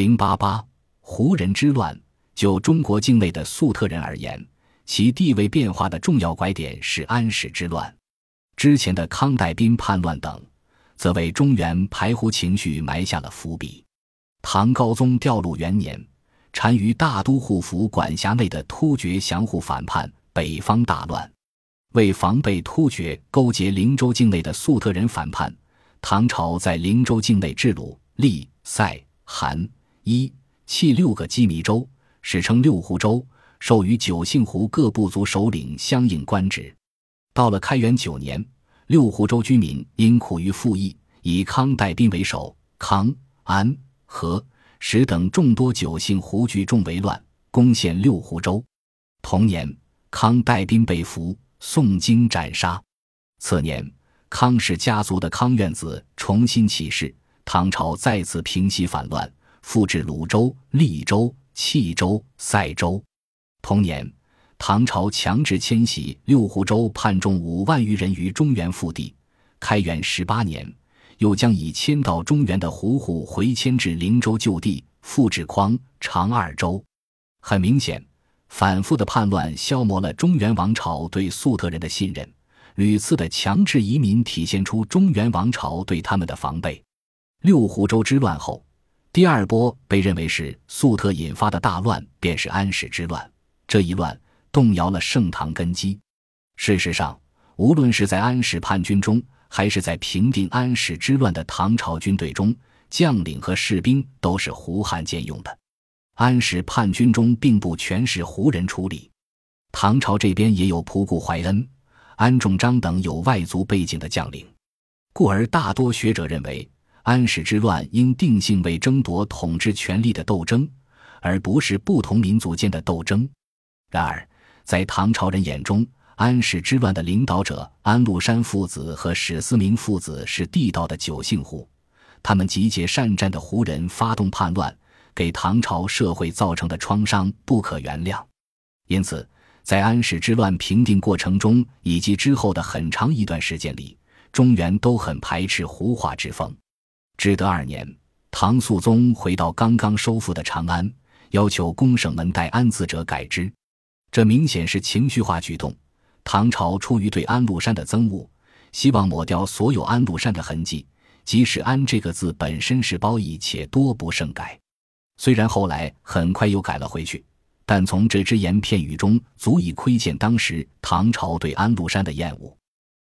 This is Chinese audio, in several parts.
零八八胡人之乱，就中国境内的粟特人而言，其地位变化的重要拐点是安史之乱。之前的康代兵叛乱等，则为中原排胡情绪埋下了伏笔。唐高宗调路元年，单于大都护府管辖内的突厥降胡反叛，北方大乱。为防备突厥勾结灵州境内的粟特人反叛，唐朝在灵州境内置鲁、利、塞、韩。一弃六个羁縻州，史称六胡州，授予九姓胡各部族首领相应官职。到了开元九年，六胡州居民因苦于赋役，以康代兵为首，康、安、和、石等众多九姓胡聚众为乱，攻陷六胡州。同年，康代兵被俘，宋京斩杀。次年，康氏家族的康院子重新起事，唐朝再次平息反乱。复置鲁州、利州、契州、塞州。同年，唐朝强制迁徙六胡州叛众五万余人于中原腹地。开元十八年，又将已迁到中原的胡户回迁至灵州旧地，复置匡、长二州。很明显，反复的叛乱消磨了中原王朝对粟特人的信任，屡次的强制移民体现出中原王朝对他们的防备。六胡州之乱后。第二波被认为是粟特引发的大乱，便是安史之乱。这一乱动摇了盛唐根基。事实上，无论是在安史叛军中，还是在平定安史之乱的唐朝军队中，将领和士兵都是胡汉兼用的。安史叛军中并不全是胡人出力，唐朝这边也有仆固怀恩、安仲章等有外族背景的将领，故而大多学者认为。安史之乱应定性为争夺统治权力的斗争，而不是不同民族间的斗争。然而，在唐朝人眼中，安史之乱的领导者安禄山父子和史思明父子是地道的九姓胡，他们集结善战的胡人发动叛乱，给唐朝社会造成的创伤不可原谅。因此，在安史之乱平定过程中以及之后的很长一段时间里，中原都很排斥胡化之风。至德二年，唐肃宗回到刚刚收复的长安，要求公省门代安字者改之，这明显是情绪化举动。唐朝出于对安禄山的憎恶，希望抹掉所有安禄山的痕迹，即使“安”这个字本身是褒义且多不胜改。虽然后来很快又改了回去，但从这只言片语中足以窥见当时唐朝对安禄山的厌恶。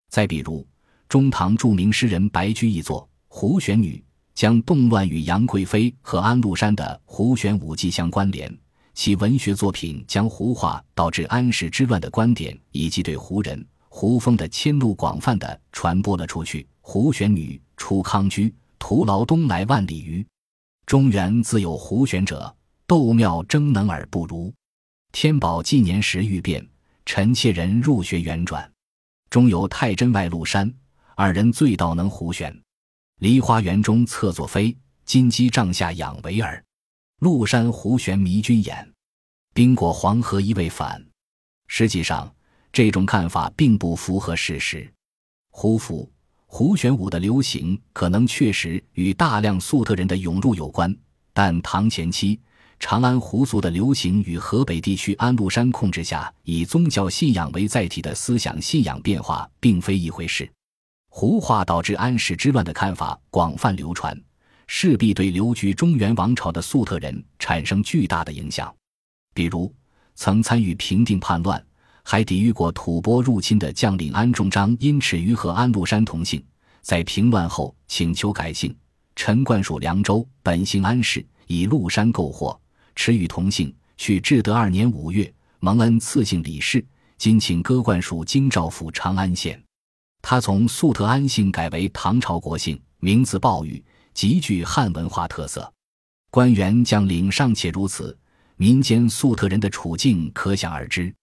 再比如，中唐著名诗人白居易作《胡旋女》。将动乱与杨贵妃和安禄山的《胡旋武记》相关联，其文学作品将胡化导致安史之乱的观点以及对胡人、胡风的迁怒广泛的传播了出去。胡旋女出康居，徒劳东来万里余。中原自有胡旋者，斗妙争能而不如。天宝纪年时欲变，臣妾人入学圆转，中有太真外禄山二人醉倒能胡旋。梨花园中侧坐飞，金鸡帐下养维儿。麓山胡旋迷君眼，冰过黄河一未返。实际上，这种看法并不符合事实。胡服、胡旋舞的流行可能确实与大量粟特人的涌入有关，但唐前期长安胡族的流行与河北地区安禄山控制下以宗教信仰为载体的思想信仰变化并非一回事。胡化导致安史之乱的看法广泛流传，势必对留居中原王朝的粟特人产生巨大的影响。比如，曾参与平定叛乱、还抵御过吐蕃入侵的将领安仲章，因耻于和安禄山同姓，在平乱后请求改姓。陈冠属凉州，本姓安氏，以禄山购货，耻与同姓。去至德二年五月，蒙恩赐姓李氏，今请割冠属京兆府长安县。他从粟特安姓改为唐朝国姓，名字鲍玉，极具汉文化特色。官员将领尚且如此，民间粟特人的处境可想而知。